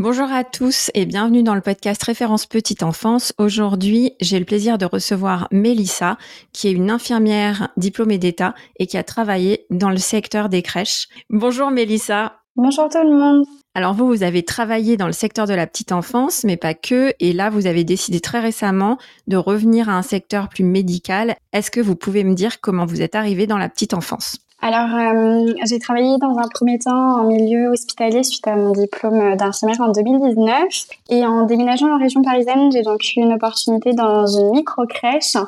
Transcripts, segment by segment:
Bonjour à tous et bienvenue dans le podcast Référence Petite Enfance. Aujourd'hui, j'ai le plaisir de recevoir Mélissa, qui est une infirmière diplômée d'État et qui a travaillé dans le secteur des crèches. Bonjour Mélissa. Bonjour tout le monde. Alors vous, vous avez travaillé dans le secteur de la petite enfance, mais pas que, et là, vous avez décidé très récemment de revenir à un secteur plus médical. Est-ce que vous pouvez me dire comment vous êtes arrivé dans la petite enfance? Alors, euh, j'ai travaillé dans un premier temps en milieu hospitalier suite à mon diplôme d'infirmière en 2019. Et en déménageant en région parisienne, j'ai donc eu une opportunité dans une micro-crèche.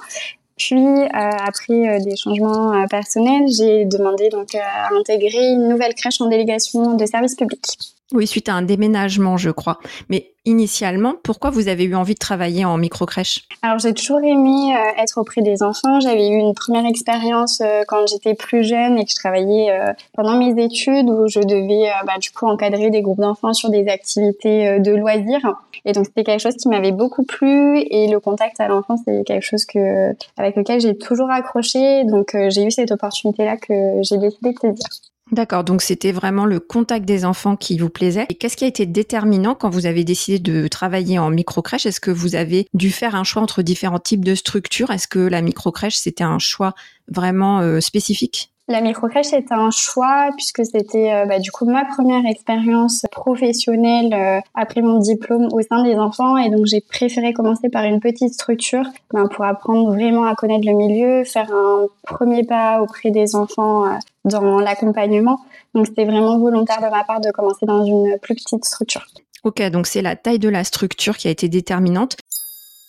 Puis, euh, après euh, des changements personnels, j'ai demandé donc à intégrer une nouvelle crèche en délégation de service public. Oui, suite à un déménagement, je crois. Mais initialement, pourquoi vous avez eu envie de travailler en micro-crèche? Alors, j'ai toujours aimé euh, être auprès des enfants. J'avais eu une première expérience euh, quand j'étais plus jeune et que je travaillais euh, pendant mes études où je devais, bah, du coup, encadrer des groupes d'enfants sur des activités de loisirs. Et donc, c'était quelque chose qui m'avait beaucoup plu et le contact à l'enfant, c'est quelque chose que, avec lequel j'ai toujours accroché. Donc, j'ai eu cette opportunité-là que j'ai décidé de saisir. D'accord, donc c'était vraiment le contact des enfants qui vous plaisait. Et qu'est-ce qui a été déterminant quand vous avez décidé de travailler en microcrèche? Est-ce que vous avez dû faire un choix entre différents types de structures? Est-ce que la microcrèche, c'était un choix vraiment euh, spécifique? La microcrèche c'était un choix puisque c'était euh, bah, du coup ma première expérience professionnelle euh, après mon diplôme au sein des enfants et donc j'ai préféré commencer par une petite structure ben, pour apprendre vraiment à connaître le milieu, faire un premier pas auprès des enfants euh, dans l'accompagnement. Donc c'était vraiment volontaire de ma part de commencer dans une plus petite structure. Ok, donc c'est la taille de la structure qui a été déterminante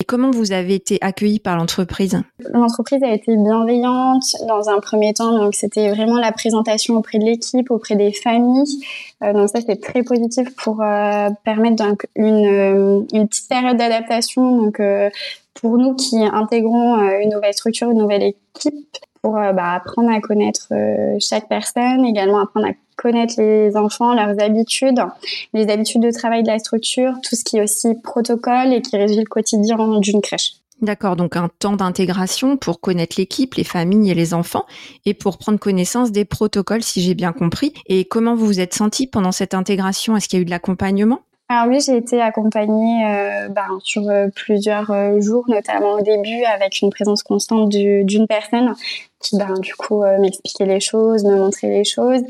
comment vous avez été accueilli par l'entreprise? L'entreprise a été bienveillante dans un premier temps, donc c'était vraiment la présentation auprès de l'équipe, auprès des familles. Euh, donc ça c'est très positif pour euh, permettre donc une, euh, une petite période d'adaptation. Donc pour nous qui intégrons une nouvelle structure, une nouvelle équipe, pour bah, apprendre à connaître chaque personne, également apprendre à connaître les enfants, leurs habitudes, les habitudes de travail de la structure, tout ce qui est aussi protocole et qui régit le quotidien d'une crèche. D'accord, donc un temps d'intégration pour connaître l'équipe, les familles et les enfants, et pour prendre connaissance des protocoles, si j'ai bien compris. Et comment vous vous êtes senti pendant cette intégration? Est-ce qu'il y a eu de l'accompagnement? Alors oui, j'ai été accompagnée euh, ben, sur euh, plusieurs euh, jours, notamment au début, avec une présence constante d'une personne qui, ben, du coup, m'expliquait les choses, me montrait les choses.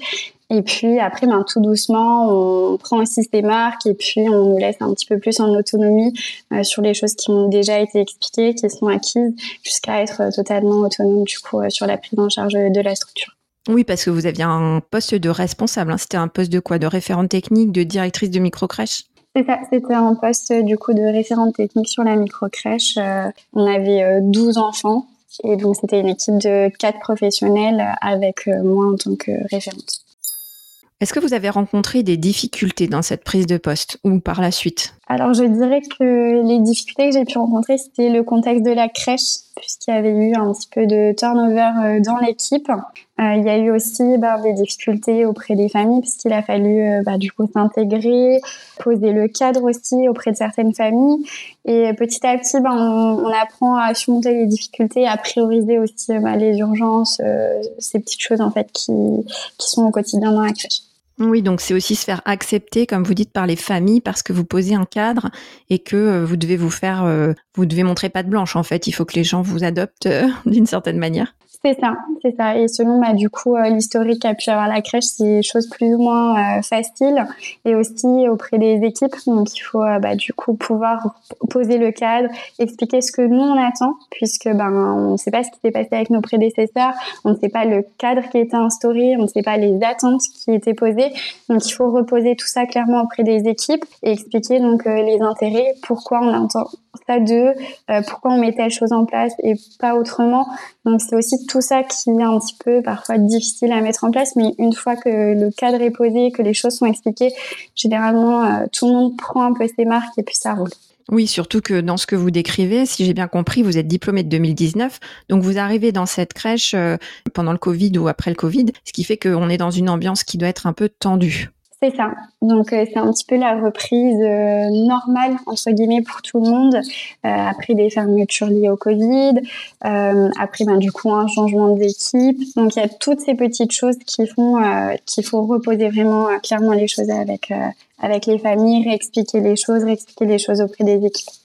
Et puis après, ben, tout doucement, on prend aussi ces marques et puis on nous laisse un petit peu plus en autonomie sur les choses qui ont déjà été expliquées, qui sont acquises, jusqu'à être totalement autonome du coup sur la prise en charge de la structure. Oui, parce que vous aviez un poste de responsable. Hein. C'était un poste de quoi? De référente technique, de directrice de microcrèche? C'est ça, c'était un poste du coup de référente technique sur la microcrèche. Euh, on avait 12 enfants et donc c'était une équipe de 4 professionnels avec moi en tant que référente. Est-ce que vous avez rencontré des difficultés dans cette prise de poste ou par la suite? Alors je dirais que les difficultés que j'ai pu rencontrer, c'était le contexte de la crèche, puisqu'il y avait eu un petit peu de turnover euh, dans l'équipe. Euh, il y a eu aussi bah, des difficultés auprès des familles, puisqu'il a fallu euh, bah, du coup s'intégrer, poser le cadre aussi auprès de certaines familles. Et petit à petit, bah, on, apprend à surmonter les difficultés, à prioriser aussi les urgences, ces petites choses en fait qui, sont au quotidien dans la crèche. Oui, donc c'est aussi se faire accepter, comme vous dites, par les familles, parce que vous posez un cadre et que vous devez vous faire vous devez montrer pas de blanche en fait. Il faut que les gens vous adoptent d'une certaine manière. C'est ça, c'est ça. Et selon bah, du coup euh, l'historique qu'a pu avoir la crèche, c'est des choses plus ou moins euh, faciles et aussi auprès des équipes. Donc il faut euh, bah, du coup pouvoir poser le cadre, expliquer ce que nous on attend, puisque ben on ne sait pas ce qui s'est passé avec nos prédécesseurs, on ne sait pas le cadre qui était instauré, on ne sait pas les attentes qui étaient posées. Donc il faut reposer tout ça clairement auprès des équipes et expliquer donc les intérêts, pourquoi on attend ça d'eux, pourquoi on met telle chose en place et pas autrement. Donc c'est aussi tout ça qui est un petit peu parfois difficile à mettre en place, mais une fois que le cadre est posé, que les choses sont expliquées, généralement euh, tout le monde prend un peu ses marques et puis ça roule. Oui, surtout que dans ce que vous décrivez, si j'ai bien compris, vous êtes diplômé de 2019, donc vous arrivez dans cette crèche euh, pendant le Covid ou après le Covid, ce qui fait qu'on est dans une ambiance qui doit être un peu tendue. C'est ça. Donc euh, c'est un petit peu la reprise euh, normale entre guillemets pour tout le monde euh, après des fermetures liées au Covid, après ben, du coup un changement d'équipe. Donc il y a toutes ces petites choses qui font qu'il faut reposer vraiment clairement les choses avec avec les familles, réexpliquer les choses, réexpliquer les choses auprès des équipes.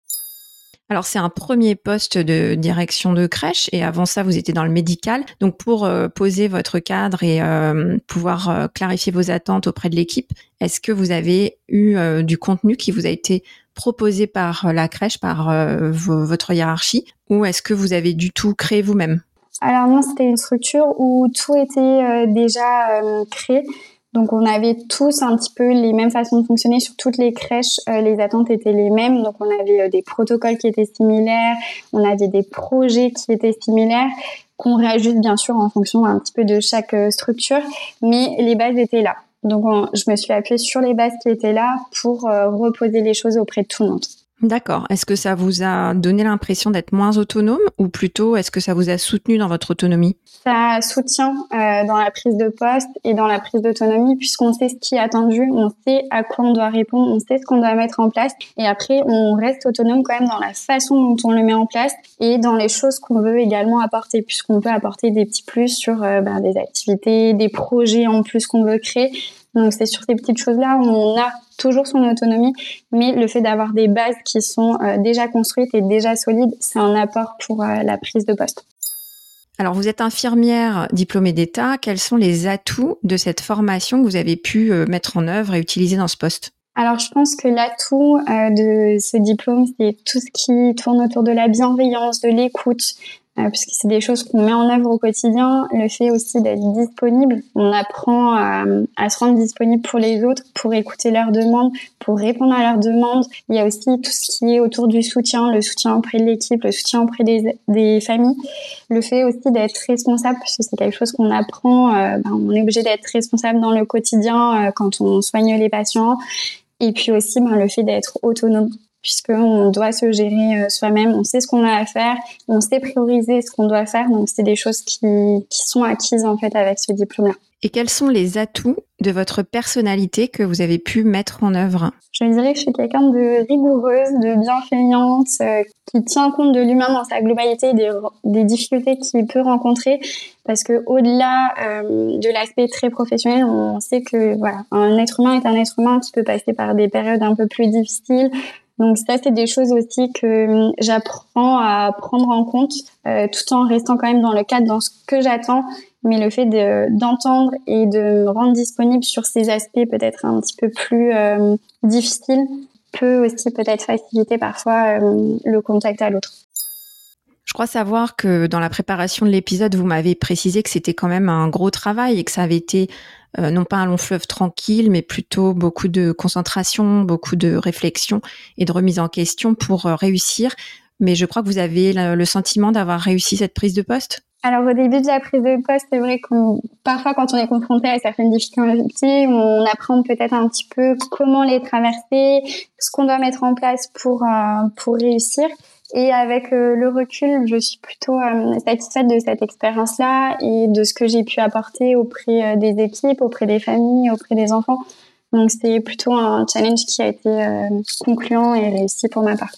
Alors c'est un premier poste de direction de crèche et avant ça vous étiez dans le médical. Donc pour euh, poser votre cadre et euh, pouvoir euh, clarifier vos attentes auprès de l'équipe, est-ce que vous avez eu du contenu qui vous a été proposé par la crèche, par votre hiérarchie, ou est-ce que vous avez du tout créé vous-même? Alors non, c'était une structure où tout était déjà créé. Donc on avait tous un petit peu les mêmes façons de fonctionner sur toutes les crèches. Euh, les attentes étaient les mêmes. Donc on avait euh, des protocoles qui étaient similaires, on avait des projets qui étaient similaires qu'on réajuste bien sûr en fonction un petit peu de chaque euh, structure, mais les bases étaient là. Donc je me suis appuyée sur les bases qui étaient là pour reposer les choses auprès de tout le monde. D'accord. Est-ce que ça vous a donné l'impression d'être moins autonome ou plutôt est-ce que ça vous a soutenu dans votre autonomie? Ça soutient euh, dans la prise de poste et dans la prise d'autonomie puisqu'on sait ce qui est attendu, on sait à quoi on doit répondre, on sait ce qu'on doit mettre en place et après on reste autonome quand même dans la façon dont on le met en place et dans les choses qu'on veut également apporter puisqu'on peut apporter des petits plus sur euh, ben, des activités, des projets en plus qu'on veut créer. Donc c'est sur ces petites choses-là où on a toujours son autonomie, mais le fait d'avoir des bases qui sont euh, déjà construites et déjà solides, c'est un apport pour euh, la prise de poste. Alors, vous êtes infirmière diplômée d'État. Quels sont les atouts de cette formation que vous avez pu euh, mettre en œuvre et utiliser dans ce poste? Alors, je pense que l'atout de ce diplôme, c'est tout ce qui tourne autour de la bienveillance, de l'écoute, puisque c'est des choses qu'on met en œuvre au quotidien. Le fait aussi d'être disponible, on apprend à, à, se rendre disponible pour les autres, pour écouter leurs demandes, pour répondre à leurs demandes. Il y a aussi tout ce qui est autour du soutien, le soutien auprès de l'équipe, le soutien auprès des, familles. Le fait aussi d'être responsable, puisque c'est quelque chose qu'on apprend, euh, ben, on est obligé d'être responsable dans le quotidien euh, quand on soigne les patients. Et puis aussi ben, le fait d'être autonome puisqu'on doit se gérer euh, soi-même, on sait ce qu'on a à faire, on sait prioriser ce qu'on doit faire, donc c'est des choses qui, qui sont acquises en fait avec ce diplôme-là. Et quels sont les atouts de votre personnalité que vous avez pu mettre en œuvre? Je dirais que je suis quelqu'un de rigoureuse, de bienveillante, euh, qui tient compte de l'humain dans sa globalité, des, des difficultés qu'il peut rencontrer, parce que au-delà euh, de l'aspect très professionnel, on sait que voilà, un être humain est un être humain qui peut passer par des périodes un peu plus difficiles, donc ça, c'est des choses aussi que hum, j'apprends à prendre en compte, euh, tout en restant quand même dans le cadre, dans ce que j'attends. Mais le fait d'entendre et de me rendre disponible sur ces aspects peut-être un petit peu plus euh, difficiles peut aussi peut-être faciliter parfois euh, le contact à l'autre. Je crois savoir que dans la préparation de l'épisode, vous m'avez précisé que c'était quand même un gros travail et que ça avait été euh, non pas un long fleuve tranquille, mais plutôt beaucoup de concentration, beaucoup de réflexion et de remise en question pour euh, réussir. Mais je crois que vous avez le sentiment d'avoir réussi cette prise de poste? Alors au début de la prise de poste, c'est vrai qu'on parfois quand on est confronté à certaines difficultés, on apprend peut-être un petit peu comment les traverser, ce qu'on doit mettre en place pour euh, pour réussir. Et avec euh, le recul, je suis plutôt euh, satisfaite de cette expérience-là et de ce que j'ai pu apporter auprès euh, des équipes, auprès des familles, auprès des enfants. Donc c'est plutôt un challenge qui a été concluant et réussi pour ma part.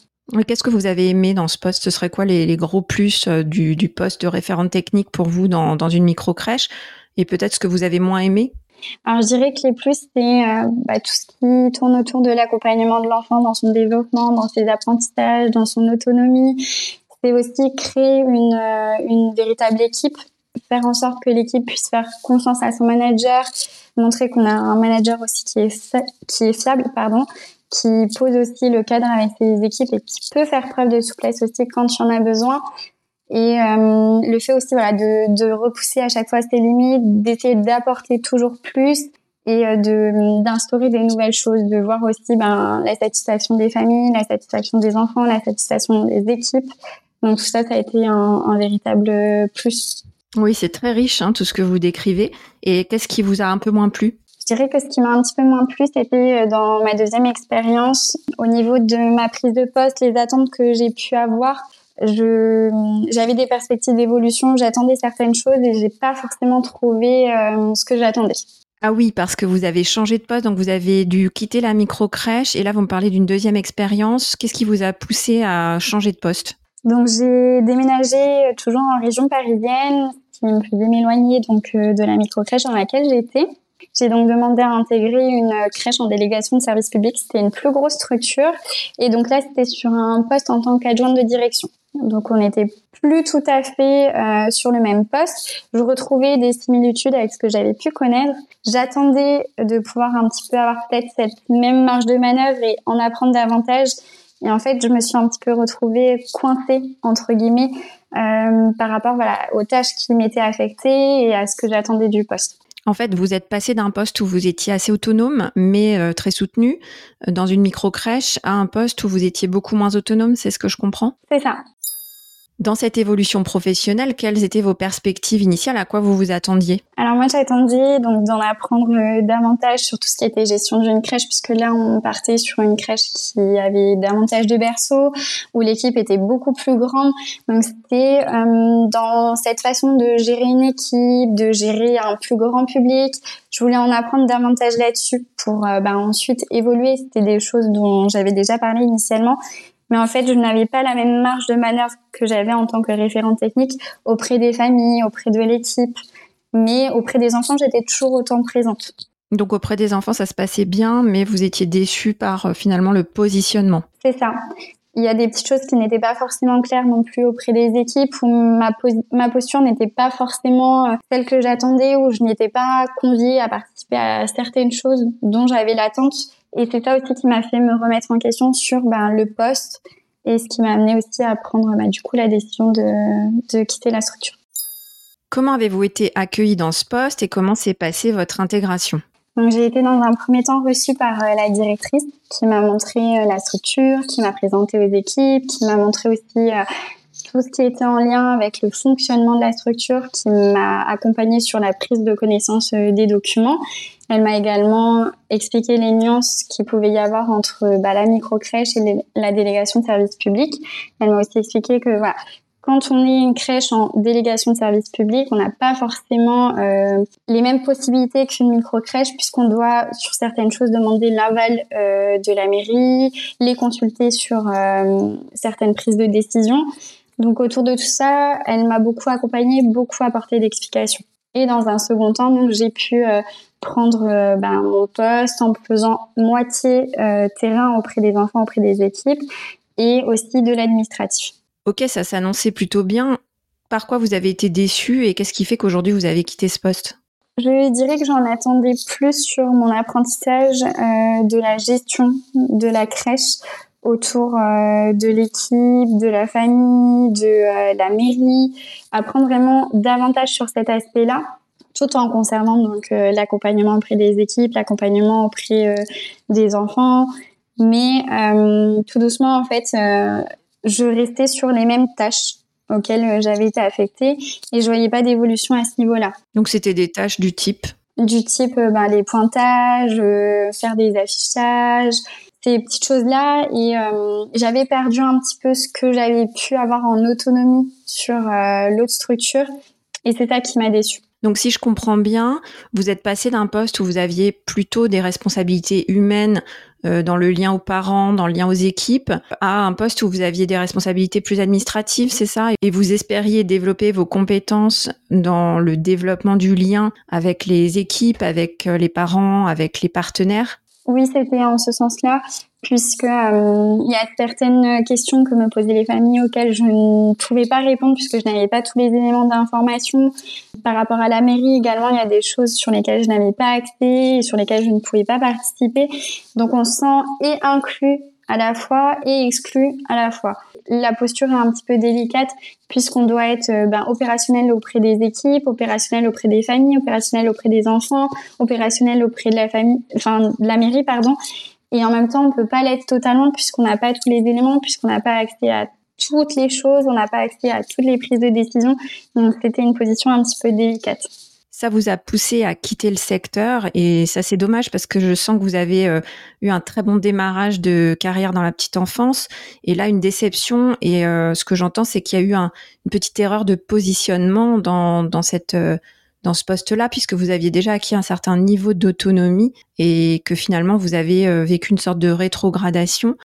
Qu'est-ce que vous avez aimé dans ce poste? Ce serait quoi les, gros plus du, poste de référente technique pour vous dans, dans une micro-crèche? Et peut-être ce que vous avez moins aimé? Alors je dirais que les plus, c'est bah, tout ce qui tourne autour de l'accompagnement de l'enfant dans son développement, dans ses apprentissages, dans son autonomie. C'est aussi créer une, une véritable équipe faire en sorte que l'équipe puisse faire confiance à son manager, montrer qu'on a un manager aussi qui est, qui est fiable, pardon, qui pose aussi le cadre avec ses équipes et qui peut faire preuve de souplesse aussi quand il en a besoin. Et euh, le fait aussi voilà, de, de repousser à chaque fois ses limites, d'essayer d'apporter toujours plus et euh, de d'instaurer des nouvelles choses, de voir aussi ben, la satisfaction des familles, la satisfaction des enfants, la satisfaction des équipes. Donc tout ça, ça a été un, un véritable plus. Oui, c'est très riche hein, tout ce que vous décrivez. Et qu'est-ce qui vous a un peu moins plu? Je dirais que ce qui m'a un petit peu moins plu, c'était euh, dans ma deuxième expérience, au niveau de ma prise de poste, les attentes que j'ai pu avoir. Je, j'avais des perspectives d'évolution, j'attendais certaines choses et j'ai pas forcément trouvé euh, ce que j'attendais. Ah oui, parce que vous avez changé de poste, donc vous avez dû quitter la micro crèche et là vous me parlez d'une deuxième expérience. Qu'est-ce qui vous a poussé à changer de poste? Donc j'ai déménagé euh, toujours en région parisienne, qui me faisait m'éloigner donc euh, de la micro-crèche dans laquelle j'étais. J'ai donc demandé à intégrer une crèche en délégation de service public. C'était une plus grosse structure. Et donc là, c'était sur un poste en tant qu'adjointe de direction. Donc on n'était plus tout à fait euh, sur le même poste. Je retrouvais des similitudes avec ce que j'avais pu connaître. J'attendais de pouvoir un petit peu avoir peut-être cette même marge de manœuvre et en apprendre davantage et en fait, je me suis un petit peu retrouvée coincée, entre guillemets, euh, par rapport voilà, aux tâches qui m'étaient affectées et à ce que j'attendais du poste. En fait, vous êtes passé d'un poste où vous étiez assez autonome, mais euh, très soutenu, dans une micro-crèche, à un poste où vous étiez beaucoup moins autonome, c'est ce que je comprends? C'est ça. Dans cette évolution professionnelle, quelles étaient vos perspectives initiales À quoi vous vous attendiez? Alors moi, j'attendais donc d'en apprendre euh, davantage sur tout ce qui était gestion d'une crèche, puisque là, on partait sur une crèche qui avait davantage de berceaux, où l'équipe était beaucoup plus grande. Donc c'était euh, dans cette façon de gérer une équipe, de gérer un plus grand public. Je voulais en apprendre davantage là-dessus pour euh, bah, ensuite évoluer. C'était des choses dont j'avais déjà parlé initialement. Mais en fait, je n'avais pas la même marge de manœuvre que j'avais en tant que référente technique auprès des familles, auprès de l'équipe. Mais auprès des enfants, j'étais toujours autant présente. Donc auprès des enfants, ça se passait bien, mais vous étiez déçue par euh, finalement le positionnement. C'est ça. Il y a des petites choses qui n'étaient pas forcément claires non plus auprès des équipes, où ma, ma posture n'était pas forcément euh, celle que j'attendais, où je n'étais pas conviée à participer à certaines choses dont j'avais l'attente. Et c'est ça aussi qui m'a fait me remettre en question sur ben, le poste et ce qui m'a amené aussi à prendre ben, du coup la décision de, de quitter la structure. Comment avez-vous été accueilli dans ce poste et comment s'est passée votre intégration? J'ai été dans un premier temps reçue par euh, la directrice qui m'a montré euh, la structure, qui m'a présenté aux équipes, qui m'a montré aussi euh, tout ce qui était en lien avec le fonctionnement de la structure, qui m'a accompagnée sur la prise de connaissance des documents elle m'a également expliqué les nuances qu'il pouvait y avoir entre bah, la micro-crèche et la délégation de service public. Elle m'a aussi expliqué que voilà, quand on est une crèche en délégation de service public, on n'a pas forcément euh, les mêmes possibilités qu'une micro-crèche puisqu'on doit sur certaines choses demander l'aval euh, de la mairie, les consulter sur euh, certaines prises de décision. Donc autour de tout ça, elle m'a beaucoup accompagnée, beaucoup apporté d'explications. Et dans un second temps, donc j'ai pu euh, prendre euh, ben, mon poste en faisant moitié euh, terrain auprès des enfants, auprès des équipes et aussi de l'administratif. Ok, ça s'annonçait plutôt bien. Par quoi vous avez été déçu et qu'est-ce qui fait qu'aujourd'hui vous avez quitté ce poste? Je dirais que j'en attendais plus sur mon apprentissage de la gestion de la crèche autour de l'équipe, de la famille, de la mairie, apprendre vraiment davantage sur cet aspect-là tout en conservant donc euh, l'accompagnement auprès des équipes, l'accompagnement auprès euh, des enfants. Mais euh, tout doucement, en fait, je restais sur les mêmes tâches auxquelles j'avais été affectée et je voyais pas d'évolution à ce niveau-là. Donc c'était des tâches du type? Du type ben, les pointages, faire des affichages, ces petites choses-là et j'avais perdu un petit peu ce que j'avais pu avoir en autonomie sur l'autre structure et c'est ça qui m'a déçue. Donc si je comprends bien, vous êtes passé d'un poste où vous aviez plutôt des responsabilités humaines dans le lien aux parents, dans le lien aux équipes, à un poste où vous aviez des responsabilités plus administratives, c'est ça? Et vous espériez développer vos compétences dans le développement du lien avec les équipes, avec les parents, avec les partenaires? Oui, c'était en ce sens-là, puisque euh, y a certaines questions que me posaient les familles auxquelles je ne pouvais pas répondre puisque je n'avais pas tous les éléments d'information. Par rapport à la mairie également, il y a des choses sur lesquelles je n'avais pas accès et sur lesquelles je ne pouvais pas participer. Donc on se sent et inclus à la fois et exclu à la fois. La posture est un petit peu délicate puisqu'on doit être euh, ben, opérationnel auprès des équipes, opérationnel auprès des familles, opérationnel auprès des enfants, opérationnel auprès de la famille, enfin de la mairie pardon. Et en même temps, on peut pas l'être totalement puisqu'on n'a pas tous les éléments, puisqu'on n'a pas accès à toutes les choses, on n'a pas accès à toutes les prises de décision. Donc c'était une position un petit peu délicate ça vous a poussé à quitter le secteur et ça c'est dommage parce que je sens que vous avez euh, eu un très bon démarrage de carrière dans la petite enfance et là une déception et euh, ce que j'entends c'est qu'il y a eu une petite erreur de positionnement dans, dans cette euh, dans ce poste-là puisque vous aviez déjà acquis un certain niveau d'autonomie et que finalement vous avez vécu une sorte de rétrogradation.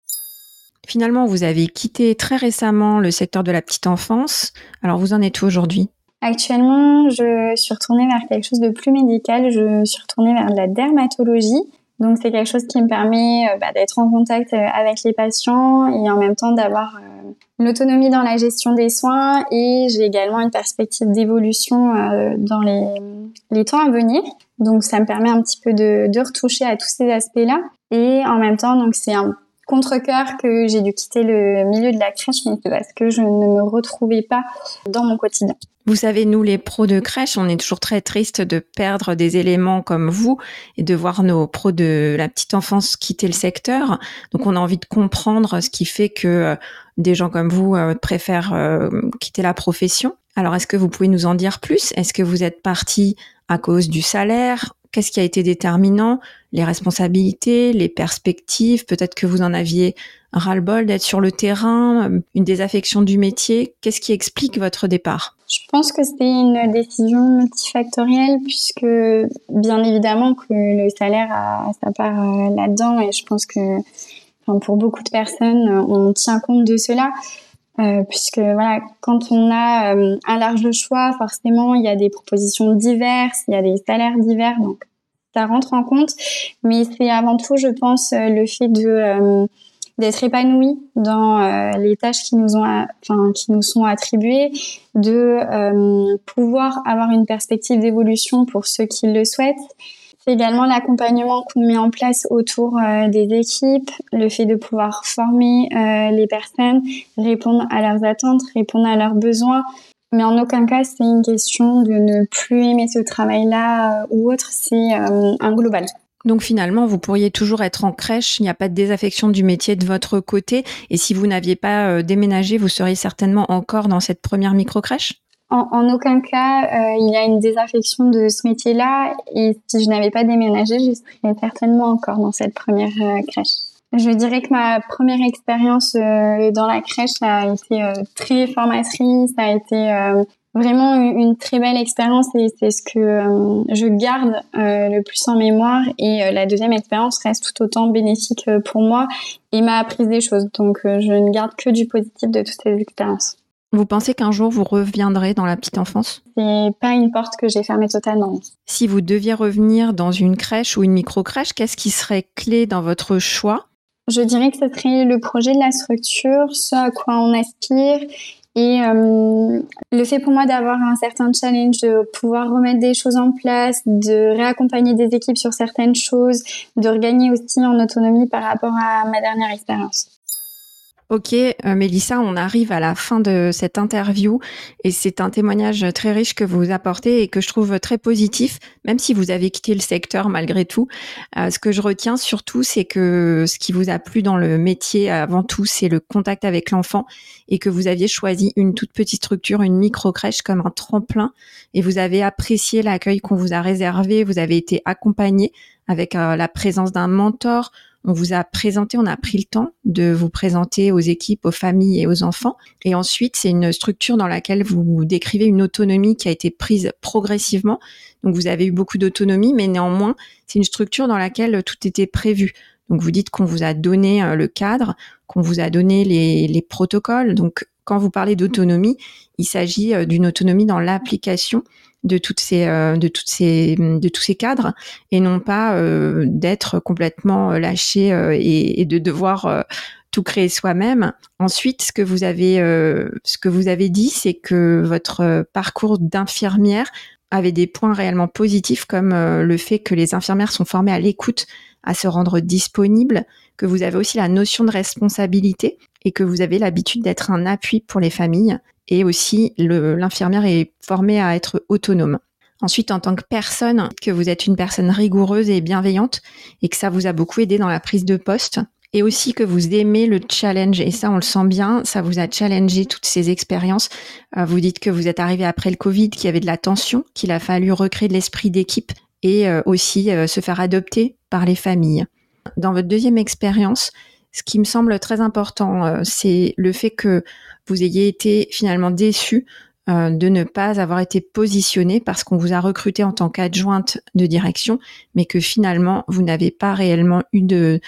Finalement, vous avez quitté très récemment le secteur de la petite enfance. Alors vous en êtes où aujourd'hui? Actuellement, je suis retournée vers quelque chose de plus médical. Je suis retournée vers de la dermatologie. Donc c'est quelque chose qui me permet euh, bah, d'être en contact euh, avec les patients et en même temps d'avoir euh, l'autonomie dans la gestion des soins et j'ai également une perspective d'évolution dans les, temps à venir. Donc ça me permet un petit peu de, de retoucher à tous ces aspects-là et en même temps donc c'est un contre-cœur que j'ai dû quitter le milieu de la crèche, parce que je ne me retrouvais pas dans mon quotidien. Vous savez, nous, les pros de crèche, on est toujours très triste de perdre des éléments comme vous et de voir nos pros de la petite enfance quitter le secteur. Donc, on a envie de comprendre ce qui fait que euh, des gens comme vous euh, préfèrent euh, quitter la profession. Alors, est-ce que vous pouvez nous en dire plus? Est-ce que vous êtes parti à cause du salaire Qu'est-ce qui a été déterminant? Les responsabilités, les perspectives Peut-être que vous en aviez ras-le-bol d'être sur le terrain, une désaffection du métier. Qu'est-ce qui explique votre départ? Je pense que c'était une décision multifactorielle puisque bien évidemment que le salaire a sa part euh, là-dedans et je pense que pour beaucoup de personnes, on tient compte de cela. Euh, puisque voilà, quand on a euh, un large choix, forcément, il y a des propositions diverses, il y a des salaires divers, donc ça rentre en compte. Mais c'est avant tout, je pense, euh, le fait de d'être épanoui dans les tâches qui nous ont, enfin qui nous sont attribuées, de pouvoir avoir une perspective d'évolution pour ceux qui le souhaitent, c'est également l'accompagnement qu'on met en place autour euh, des équipes, le fait de pouvoir former euh, les personnes, répondre à leurs attentes, répondre à leurs besoins. Mais en aucun cas, c'est une question de ne plus aimer ce travail-là euh, ou autre, c'est un global. Donc finalement, vous pourriez toujours être en crèche, il n'y a pas de désaffection du métier de votre côté. Et si vous n'aviez pas déménagé, vous seriez certainement encore dans cette première micro-crèche? En, aucun cas, euh, il y a une désaffection de ce métier-là. Et si je n'avais pas déménagé, je serais certainement encore dans cette première euh, crèche. Je dirais que ma première expérience euh, dans la crèche a été très formatrice, ça a été vraiment une, très belle expérience et c'est ce que je garde le plus en mémoire. Et la deuxième expérience reste tout autant bénéfique pour moi et m'a appris des choses. Donc je ne garde que du positif de toutes ces expériences. Vous pensez qu'un jour vous reviendrez dans la petite enfance? C'est pas une porte que j'ai fermée totalement. Si vous deviez revenir dans une crèche ou une micro-crèche, qu'est-ce qui serait clé dans votre choix? Je dirais que ce serait le projet de la structure, ce à quoi on aspire et euh, le fait pour moi d'avoir un certain challenge, de pouvoir remettre des choses en place, de réaccompagner des équipes sur certaines choses, de regagner aussi en autonomie par rapport à ma dernière expérience. Ok, euh, Mélissa, on arrive à la fin de cette interview et c'est un témoignage très riche que vous apportez et que je trouve très positif, même si vous avez quitté le secteur malgré tout. Euh, ce que je retiens surtout, c'est que ce qui vous a plu dans le métier avant tout, c'est le contact avec l'enfant et que vous aviez choisi une toute petite structure, une micro-crèche comme un tremplin et vous avez apprécié l'accueil qu'on vous a réservé, vous avez été accompagné avec euh, la présence d'un mentor, on vous a présenté, on a pris le temps de vous présenter aux équipes, aux familles et aux enfants. Et ensuite, c'est une structure dans laquelle vous décrivez une autonomie qui a été prise progressivement. Donc, vous avez eu beaucoup d'autonomie, mais néanmoins, c'est une structure dans laquelle tout était prévu. Donc vous dites qu'on vous a donné le cadre, qu'on vous a donné les, les protocoles. Donc quand vous parlez d'autonomie, il s'agit d'une autonomie dans l'application de toutes ces de toutes ces de tous ces cadres et non pas d'être complètement lâché et, de devoir tout créer soi-même. Ensuite, ce que vous avez, euh, ce que vous avez dit, c'est que votre euh, parcours d'infirmière avait des points réellement positifs, comme euh, le fait que les infirmières sont formées à l'écoute, à se rendre disponibles, que vous avez aussi la notion de responsabilité et que vous avez l'habitude d'être un appui pour les familles. Et aussi, l'infirmière est formée à être autonome. Ensuite, en tant que personne, que vous êtes une personne rigoureuse et bienveillante et que ça vous a beaucoup aidé dans la prise de poste et aussi que vous aimez le challenge. Et ça, on le sent bien, ça vous a challengé toutes ces expériences. Euh, vous dites que vous êtes arrivé après le Covid, qu'il y avait de la tension, qu'il a fallu recréer de l'esprit d'équipe et euh, aussi euh, se faire adopter par les familles. Dans votre deuxième expérience, ce qui me semble très important, c'est le fait que vous ayez été finalement déçu de ne pas avoir été positionné parce qu'on vous a recruté en tant qu'adjointe de direction, mais que finalement vous n'avez pas réellement eu de,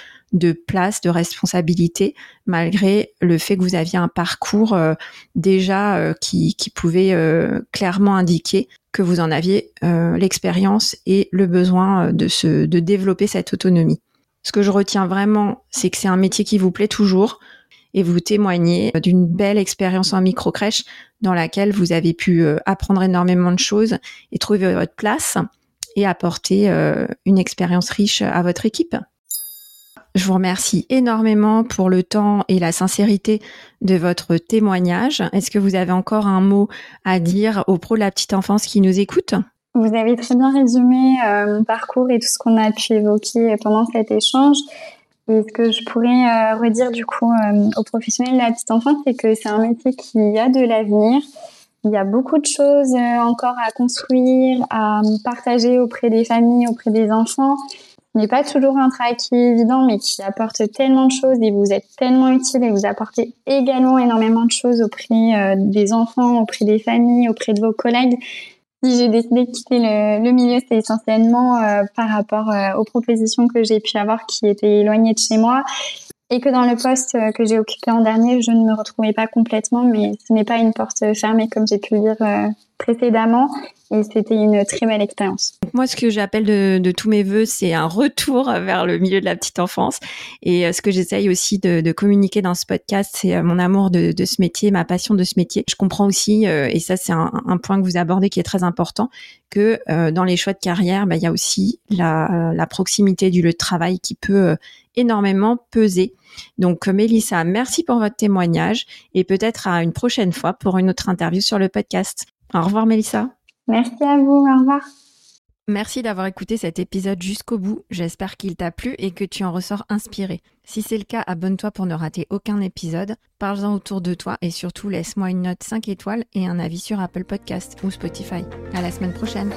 place, de responsabilité, malgré le fait que vous aviez un parcours euh, déjà euh, qui, pouvait euh, clairement indiquer que vous en aviez l'expérience et le besoin de développer cette autonomie. Ce que je retiens vraiment, c'est que c'est un métier qui vous plaît toujours et vous témoignez d'une belle expérience en micro-crèche dans laquelle vous avez pu apprendre énormément de choses et trouver votre place et apporter une expérience riche à votre équipe. Je vous remercie énormément pour le temps et la sincérité de votre témoignage. Est-ce que vous avez encore un mot à dire aux pros de la petite enfance qui nous écoutent? Vous avez très bien résumé euh, mon parcours et tout ce qu'on a pu évoquer pendant cet échange. Et ce que je pourrais euh, redire du coup euh, aux professionnels de la petite enfance, c'est que c'est un métier qui a de l'avenir. Il y a beaucoup de choses encore à construire, à partager auprès des familles, auprès des enfants n'est pas toujours un travail qui est évident, mais qui apporte tellement de choses et vous êtes tellement utile et vous apportez également énormément de choses auprès des enfants, auprès des familles, auprès de vos collègues. Si j'ai décidé de quitter le, milieu, c'est essentiellement euh, par rapport euh, aux propositions que j'ai pu avoir qui étaient éloignées de chez moi. Et que dans le poste que j'ai occupé en dernier, je ne me retrouvais pas complètement, mais ce n'est pas une porte fermée comme j'ai pu le dire précédemment et c'était une très belle expérience. Moi, ce que j'appelle de, tous mes voeux, c'est un retour vers le milieu de la petite enfance. Et euh, ce que j'essaye aussi de, communiquer dans ce podcast, c'est euh, mon amour de, ce métier, ma passion de ce métier. Je comprends aussi, euh, et ça c'est un, point que vous abordez qui est très important, que dans les choix de carrière, bah, il y a aussi la, proximité du lieu de travail qui peut énormément peser. Donc, Mélissa, merci pour votre témoignage et peut-être à une prochaine fois pour une autre interview sur le podcast. Au revoir, Mélissa. Merci à vous, au revoir. Merci d'avoir écouté cet épisode jusqu'au bout. J'espère qu'il t'a plu et que tu en ressors inspiré. Si c'est le cas, abonne-toi pour ne rater aucun épisode. Parle-en autour de toi et surtout laisse-moi une note 5 étoiles et un avis sur Apple Podcast ou Spotify. À la semaine prochaine.